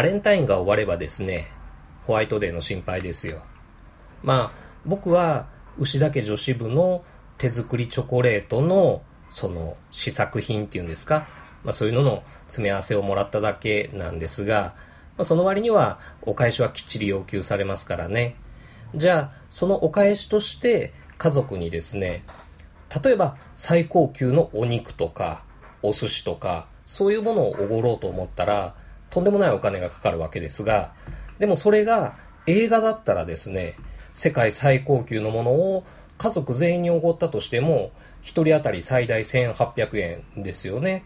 バレンタインが終わればですね、ホワイトデーの心配ですよ。まあ、僕は牛田家女子部の手作りチョコレートのその試作品っていうんですか、まあそういうのの詰め合わせをもらっただけなんですが、まあ、その割にはお返しはきっちり要求されますからね。じゃあ、そのお返しとして家族にですね、例えば最高級のお肉とかお寿司とかそういうものをおごろうと思ったらとんでもないお金がかかるわけですが、でもそれが映画だったらですね、世界最高級のものを家族全員におごったとしても、1人当たり最大1800円ですよね。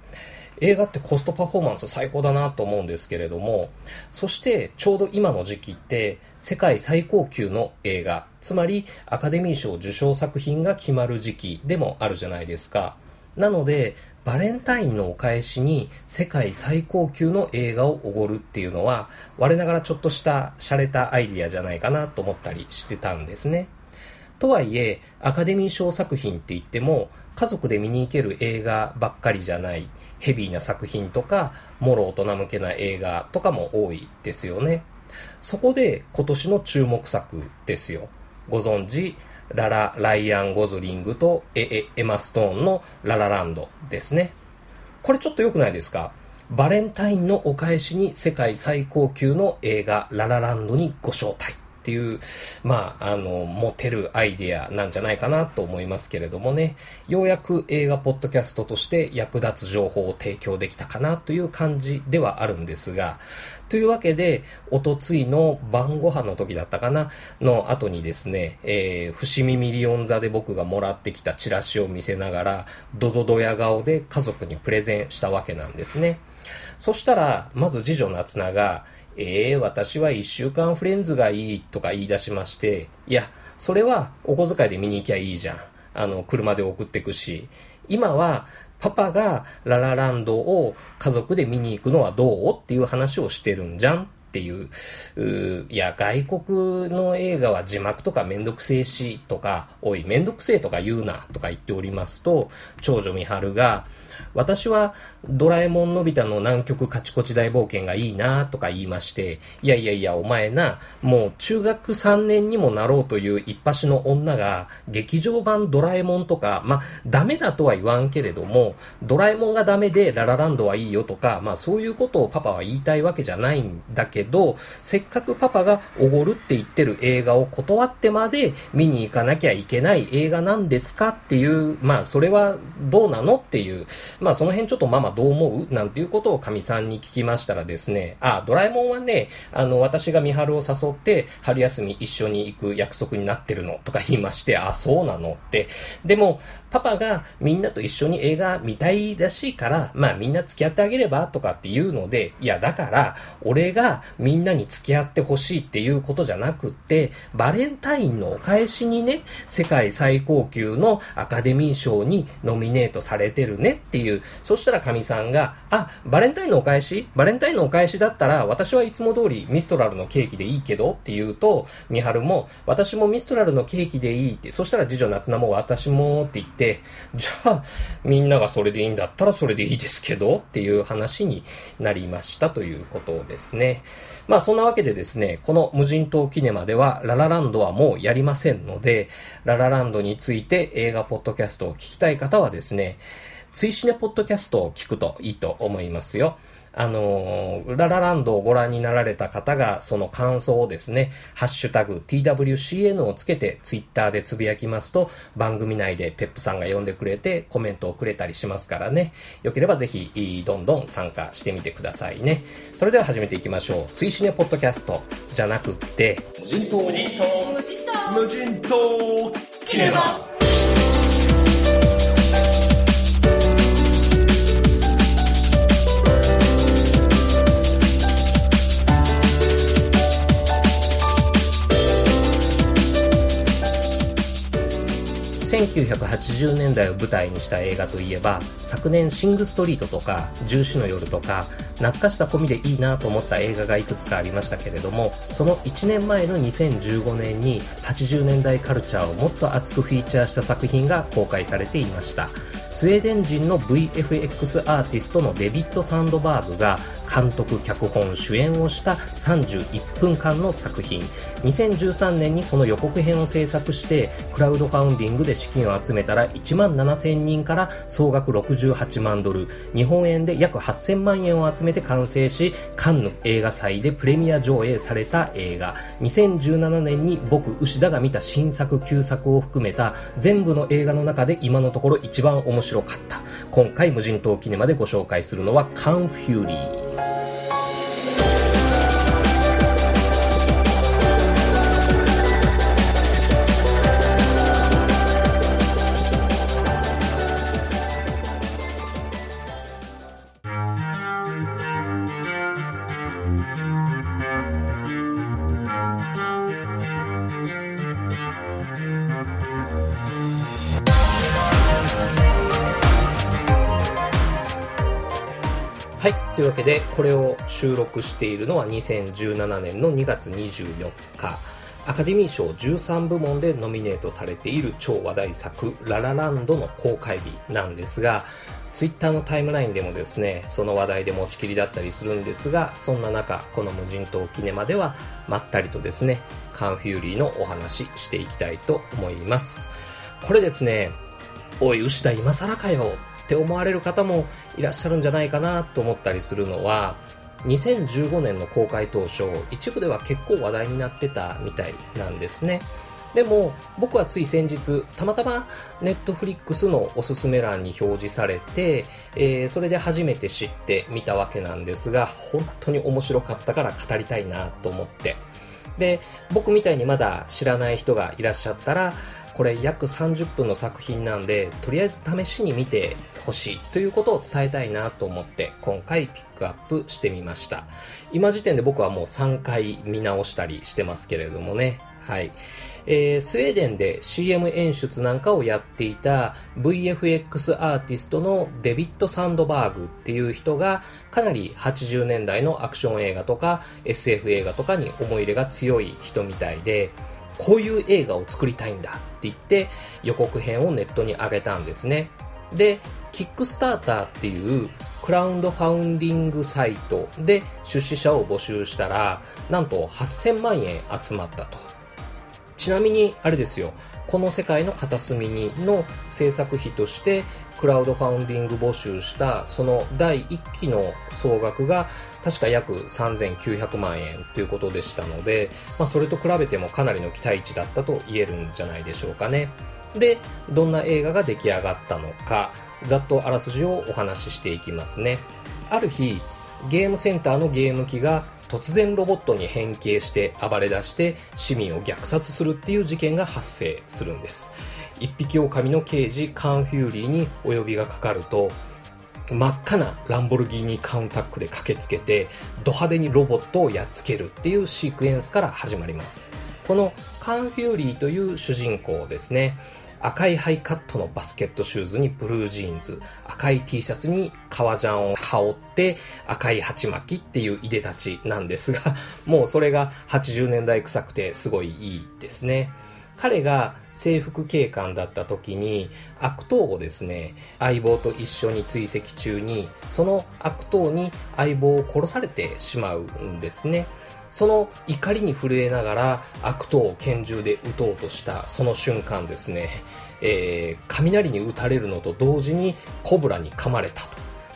映画ってコストパフォーマンス最高だなと思うんですけれども、そしてちょうど今の時期って世界最高級の映画、つまりアカデミー賞受賞作品が決まる時期でもあるじゃないですか。なので、バレンタインのお返しに世界最高級の映画をおごるっていうのは、我ながらちょっとした洒落たアイディアじゃないかなと思ったりしてたんですね。とはいえ、アカデミー賞作品って言っても、家族で見に行ける映画ばっかりじゃない、ヘビーな作品とか、もろ大人向けな映画とかも多いですよね。そこで今年の注目作ですよ。ご存知、ララ・ライアン・ゴズリングとエエエマ・ストーンのララランドですね。これちょっと良くないですか？バレンタインのお返しに世界最高級の映画ララランドにご招待。っていう、まあ、あの、モテるアイデアなんじゃないかなと思いますけれどもね、ようやく映画ポッドキャストとして役立つ情報を提供できたかなという感じではあるんですが、というわけで、おとついの晩ご飯の時だったかな？の後にですね、えー、伏見ミリオン座で僕がもらってきたチラシを見せながら、ドドドヤ顔で家族にプレゼンしたわけなんですね。そしたら、まず次女夏菜が、ええー、私は一週間フレンズがいいとか言い出しまして、いや、それはお小遣いで見に行きゃいいじゃん。あの、車で送ってくし。今は、パパがララランドを家族で見に行くのはどうっていう話をしてるんじゃんっていう、ういや、外国の映画は字幕とかめんどくせえしとか、おい、めんどくせえとか言うなとか言っておりますと、長女美春が、私はドラえもんのび太の南極カチコチ大冒険がいいなとか言いまして、いやいやいや、お前な、もう中学3年にもなろうという一発の女が、劇場版ドラえもんとか、まあ、ダメだとは言わんけれども、ドラえもんがダメでララランドはいいよとか、まあそういうことをパパは言いたいわけじゃないんだけど、せっかくパパがおごるって言ってる映画を断ってまで見に行かなきゃいけない映画なんですかっていう、まあそれはどうなのっていう、まあその辺ちょっとママどう思う？なんていうことをかみさんに聞きましたらですね、あ、ドラえもんはね、あの、私が三春を誘って春休み一緒に行く約束になってるのとか言いまして、あ、そうなの？って。でも、パパがみんなと一緒に映画見たいらしいから、まあみんな付き合ってあげれば？とかっていうので、いやだから、俺がみんなに付き合ってほしいっていうことじゃなくって、バレンタインのお返しにね、世界最高級のアカデミー賞にノミネートされてるねっっていう、そしたらかみさんが、あ、バレンタインのお返し？バレンタインのお返しだったら、私はいつも通りミストラルのケーキでいいけどって言うと、みはるも、私もミストラルのケーキでいいって、そしたら次女夏菜も私もって言って、じゃあ、みんながそれでいいんだったらそれでいいですけどっていう話になりました。ということですね。まあそんなわけでですね、この無人島キネマではララランドはもうやりませんので、ララランドについて映画ポッドキャストを聞きたい方はですね、追試ねポッドキャストを聞くといいと思いますよ。あのー、ララランドをご覧になられた方が、その感想をですね、ハッシュタグ TWCN をつけてツイッターでつぶやきますと、番組内でペップさんが読んでくれてコメントをくれたりしますからね。よければぜひ、どんどん参加してみてくださいね。それでは始めていきましょう。追試ねポッドキャストじゃなくって、無人島、無人島、無人島、無人島、1980年代を舞台にした映画といえば昨年シングストリートとか重視の夜とか懐かしさ込みでいいなと思った映画がいくつかありましたけれどもその1年前の2015年に80年代カルチャーをもっと熱くフィーチャーした作品が公開されていました。スウェーデン人の VFX アーティストのデビッド・サンドバーグが監督、脚本、主演をした31分間の作品。2013年にその予告編を制作して、クラウドファウンディングで資金を集めたら1万7000人から総額68万ドル、日本円で約8000万円を集めて完成し、カンヌ映画祭でプレミア上映された映画。2017年に僕、牛田が見た新作、旧作を含めた全部の映画の中で今のところ一番面白い白かった。今回無人島キネマでご紹介するのはカンフューリー。はい。というわけで、これを収録しているのは2017年の2月24日。アカデミー賞13部門でノミネートされている超話題作、ララランドの公開日なんですが、ツイッターのタイムラインでもですね、その話題で持ちきりだったりするんですが、そんな中、この無人島キネマでは、まったりとですね、カンフューリーのお話していきたいと思います。これですね、おい、牛田今更かよって思われる方もいらっしゃるんじゃないかなと思ったりするのは、2015年の公開当初、一部では結構話題になってたみたいなんですね。でも、僕はつい先日、たまたまネットフリックスのおすすめ欄に表示されて、えー、それで初めて知ってみたわけなんですが、本当に面白かったから語りたいなと思って。で、僕みたいにまだ知らない人がいらっしゃったら、これ約30分の作品なんで、とりあえず試しに見てほしいということを伝えたいなと思って今回ピックアップしてみました。今時点で僕はもう3回見直したりしてますけれどもね。はい。えー、スウェーデンで CM 演出なんかをやっていた VFX アーティストのデビッド・サンドバーグっていう人がかなり80年代のアクション映画とか SF 映画とかに思い入れが強い人みたいで、こういう映画を作りたいんだって言って予告編をネットに上げたんですね。で、キックスターターっていうクラウンドファウンディングサイトで出資者を募集したら、なんと8000万円集まったと。ちなみに、あれですよ、この世界の片隅にの制作費としてクラウドファウンディング募集したその第1期の総額が確か約3900万円ということでしたので、まあ、それと比べてもかなりの期待値だったと言えるんじゃないでしょうかね。で、どんな映画が出来上がったのか、ざっとあらすじをお話ししていきますね。ある日、ゲームセンターのゲーム機が突然ロボットに変形して暴れ出して市民を虐殺するっていう事件が発生するんです。一匹狼の刑事カンフューリーにお呼びがかかると真っ赤なランボルギーニカウンタックで駆けつけてド派手にロボットをやっつけるっていうシークエンスから始まりますこのカンフューリーという主人公ですね赤いハイカットのバスケットシューズにブルージーンズ、赤い T シャツに革ジャンを羽織って赤い鉢巻きっていういでたちなんですが、もうそれが80年代臭くてすごいいいですね。彼が制服警官だった時に悪党をですね、相棒と一緒に追跡中に、その悪党に相棒を殺されてしまうんですね。その怒りに震えながら悪党を拳銃で撃とうとしたその瞬間ですね、えー、雷に撃たれるのと同時にコブラに噛まれた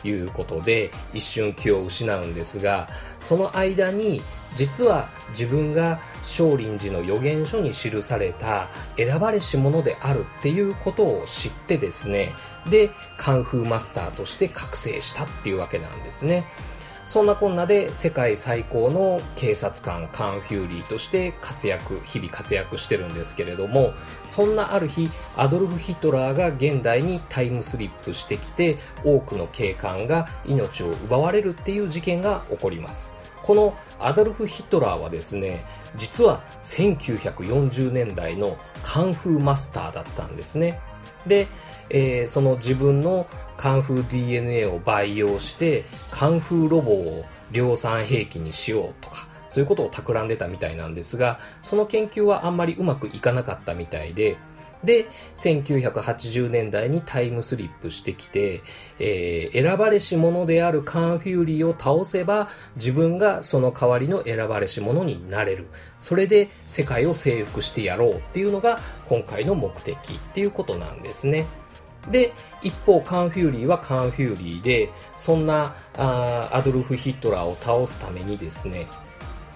ということで一瞬気を失うんですが、その間に実は自分が少林寺の予言書に記された選ばれし者であるっていうことを知ってですね、で、カンフーマスターとして覚醒したっていうわけなんですね。そんなこんなで世界最高の警察官カン・フューリーとして活躍、日々活躍してるんですけれども、そんなある日、アドルフ・ヒトラーが現代にタイムスリップしてきて、多くの警官が命を奪われるっていう事件が起こります。このアドルフ・ヒトラーはですね、実は1940年代のカンフーマスターだったんですね。で、えー、その自分のカンフー DNA を培養してカンフーロボを量産兵器にしようとかそういうことを企んでたみたいなんですがその研究はあんまりうまくいかなかったみたいでで、1980年代にタイムスリップしてきて、えー、選ばれし者であるカン・フューリーを倒せば、自分がその代わりの選ばれし者になれる。それで世界を征服してやろうっていうのが今回の目的っていうことなんですね。で、一方、カンフューリーはカンフューリーで、そんなあアドルフ・ヒトラーを倒すためにですね、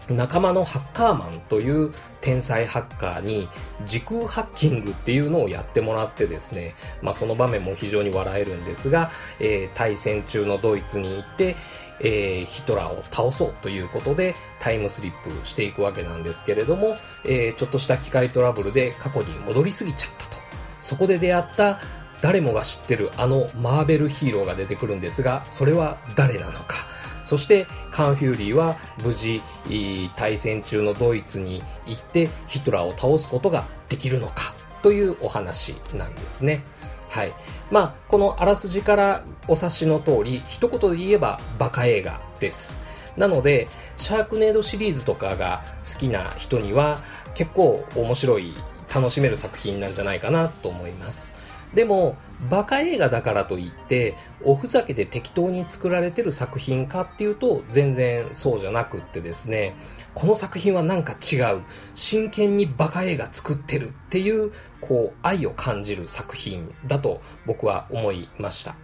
仲間のハッカーマンという天才ハッカーに時空ハッキングっていうのをやってもらってですね、まあその場面も非常に笑えるんですが、えー、大戦中のドイツに行って、えー、ヒトラーを倒そうということでタイムスリップしていくわけなんですけれども、えー、ちょっとした機械トラブルで過去に戻りすぎちゃったと。そこで出会った誰もが知ってるあのマーベルヒーローが出てくるんですが、それは誰なのか。そしてカン・フューリーは無事対戦中のドイツに行ってヒトラーを倒すことができるのかというお話なんですね。はい。まあ、このあらすじからお察しの通り、一言で言えばバカ映画です。なので、シャークネードシリーズとかが好きな人には結構面白い、楽しめる作品なんじゃないかなと思います。でも、バカ映画だからといって、おふざけで適当に作られてる作品かっていうと、全然そうじゃなくってですね、この作品はなんか違う。真剣にバカ映画作ってるっていう、こう、愛を感じる作品だと僕は思いました。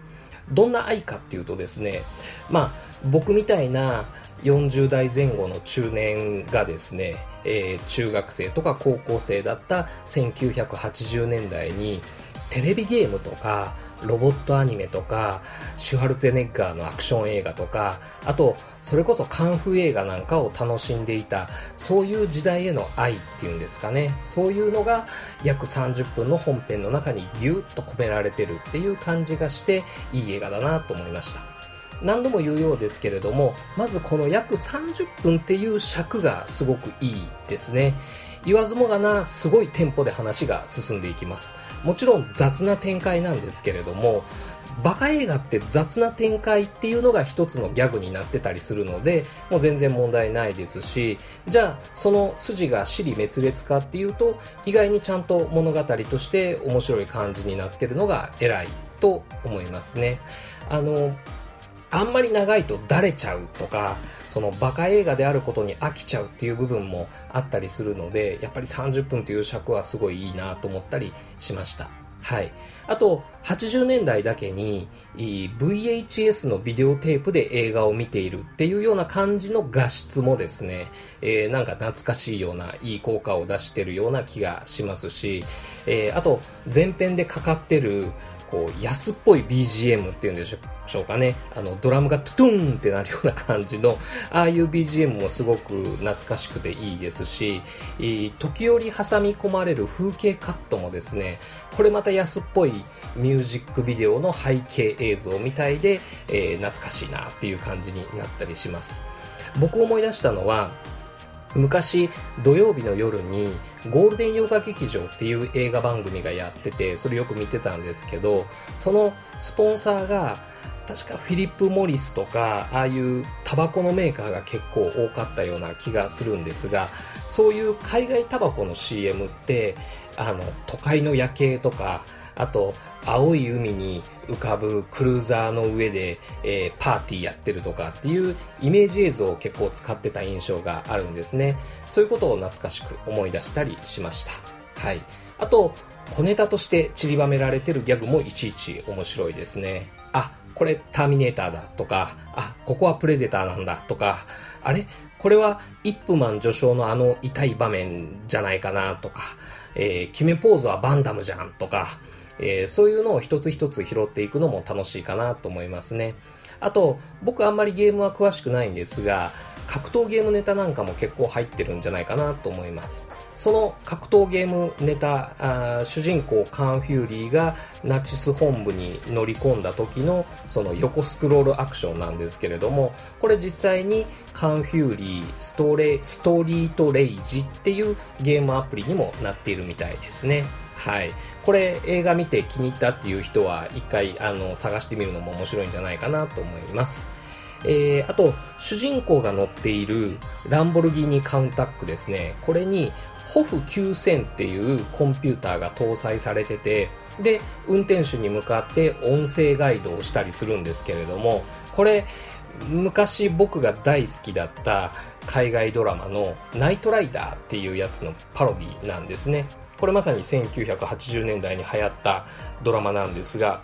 どんな愛かっていうとですね、まあ、僕みたいな40代前後の中年がですね、えー、中学生とか高校生だった1980年代に、テレビゲームとか、ロボットアニメとか、シュハルツェネッガーのアクション映画とか、あと、それこそカンフー映画なんかを楽しんでいた、そういう時代への愛っていうんですかね。そういうのが約30分の本編の中にギュッと込められてるっていう感じがして、いい映画だなと思いました。何度も言うようですけれども、まずこの約30分っていう尺がすごくいいですね。言わずもがな、すごいテンポで話が進んでいきます。もちろん雑な展開なんですけれども、バカ映画って雑な展開っていうのが一つのギャグになってたりするので、もう全然問題ないですし、じゃあその筋が尻滅裂かっていうと、意外にちゃんと物語として面白い感じになってるのが偉いと思いますね。あの、あんまり長いとだれちゃうとか、そのバカ映画であることに飽きちゃうっていう部分もあったりするので、やっぱり30分という尺はすごいいいなと思ったりしました。はい。あと、80年代だけに VHS のビデオテープで映画を見ているっていうような感じの画質もですね、えー、なんか懐かしいようないい効果を出してるような気がしますし、えー、あと、前編でかかってるこう、安っぽい BGM っていうんでしょうかね。あの、ドラムがトゥトゥンってなるような感じの、ああいう BGM もすごく懐かしくていいですし、時折挟み込まれる風景カットもですね、これまた安っぽいミュージックビデオの背景映像みたいで、えー、懐かしいなっていう感じになったりします。僕思い出したのは、昔土曜日の夜にゴールデン洋画劇場っていう映画番組がやっててそれよく見てたんですけどそのスポンサーが確かフィリップ・モリスとかああいうタバコのメーカーが結構多かったような気がするんですがそういう海外タバコの CM ってあの都会の夜景とかあと青い海に浮かぶクルーザーの上で、えー、パーティーやってるとかっていうイメージ映像を結構使ってた印象があるんですね。そういうことを懐かしく思い出したりしました。はい。あと、小ネタとして散りばめられてるギャグもいちいち面白いですね。あ、これターミネーターだとか、あ、ここはプレデターなんだとか、あれ？これはイップマン序章のあの痛い場面じゃないかなとか、えー、決めポーズはバンダムじゃんとか、えー、そういうのを一つ一つ拾っていくのも楽しいかなと思いますね。あと、僕あんまりゲームは詳しくないんですが、格闘ゲームネタなんかも結構入ってるんじゃないかなと思います。その格闘ゲームネタ、主人公カン・フューリーがナチス本部に乗り込んだ時のその横スクロールアクションなんですけれども、これ実際にカン・フューリーストレストリートレイジっていうゲームアプリにもなっているみたいですね。はい。これ映画見て気に入ったっていう人は一回あの探してみるのも面白いんじゃないかなと思います。えー、あと、主人公が乗っているランボルギーニカウンタックですね。これに、ホフ9000っていうコンピューターが搭載されてて、で、運転手に向かって音声ガイドをしたりするんですけれども、これ、昔僕が大好きだった海外ドラマのナイトライダーっていうやつのパロディなんですね。これまさに1980年代に流行ったドラマなんですが、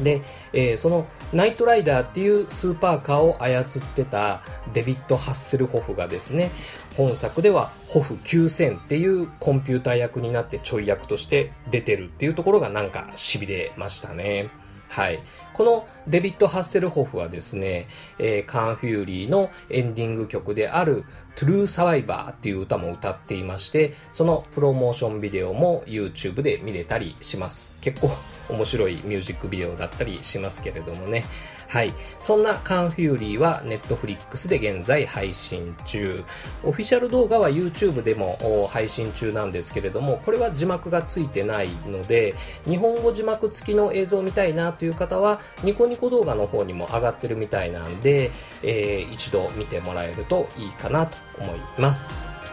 で、えー、そのナイトライダーっていうスーパーカーを操ってたデビッド・ハッセルホフがですね、本作ではホフ9000っていうコンピューター役になってちょい役として出てるっていうところがなんか痺れましたね。はい。このデビッド・ハッセルホフはですね、えー、カン・フューリーのエンディング曲であるトゥルー・サバイバーっていう歌も歌っていまして、そのプロモーションビデオも YouTube で見れたりします。結構面白いミュージックビデオだったりしますけれどもね。はい。そんなカンフューリーは Netflix で現在配信中。オフィシャル動画は YouTube でも配信中なんですけれども、これは字幕がついてないので、日本語字幕付きの映像を見たいなという方は、ニコニコ動画の方にも上がってるみたいなんで、えー、一度見てもらえるといいかなと思います。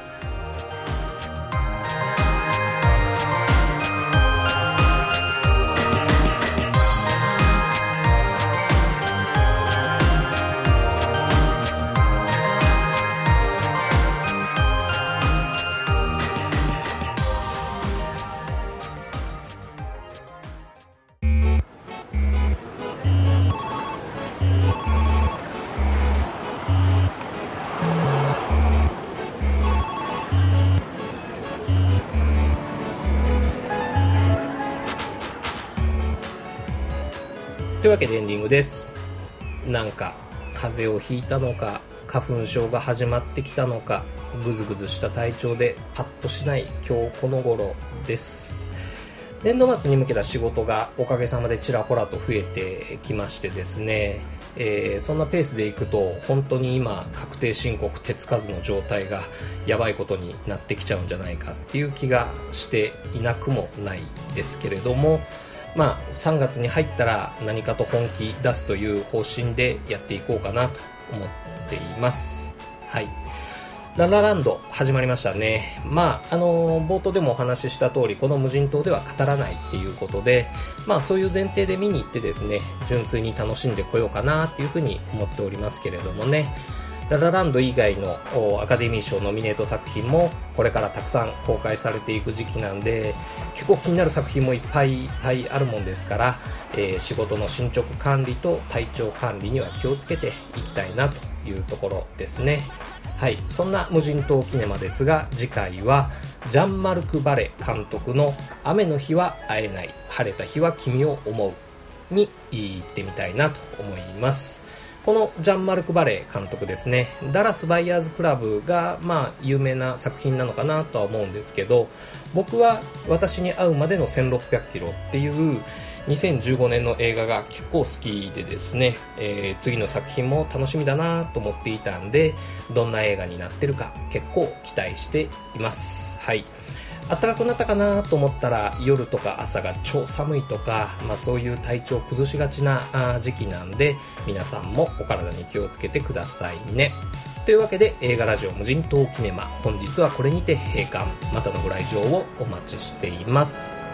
いうわけでエンディングです。なんか、風邪をひいたのか、花粉症が始まってきたのか、ぐずぐずした体調でパッとしない今日この頃です。年度末に向けた仕事がおかげさまでちらほらと増えてきましてですね、えー、そんなペースでいくと本当に今確定申告手つかずの状態がやばいことになってきちゃうんじゃないかっていう気がしていなくもないですけれども、まあ、3月に入ったら何かと本気出すという方針でやっていこうかなと思っています。はい。ララランド始まりましたね。まあ、あの、冒頭でもお話しした通り、この無人島では語らないっていうことで、まあそういう前提で見に行ってですね、純粋に楽しんでこようかなっていうふうに思っておりますけれどもね。ララランド以外のアカデミー賞ノミネート作品もこれからたくさん公開されていく時期なんで結構気になる作品もいっぱいいっぱいあるもんですから、えー、仕事の進捗管理と体調管理には気をつけていきたいなというところですね。はい。そんな無人島キネマですが次回はジャンマルク・バレ監督の「雨の日は会えない晴れた日は君を思う」に行ってみたいなと思います。このジャンマルク・バレー監督ですね、ダラス・バイヤーズ・クラブが、まあ、有名な作品なのかなとは思うんですけど、僕は私に会うまでの1600キロっていう2015年の映画が結構好きでですね、えー、次の作品も楽しみだなと思っていたんで、どんな映画になってるか結構期待しています。はい。暖かくなったかなと思ったら夜とか朝が超寒いとか、まあ、そういう体調を崩しがちな時期なんで皆さんもお体に気をつけてくださいね。というわけで映画ラジオ無人島キネマ本日はこれにて閉館。またのご来場をお待ちしています。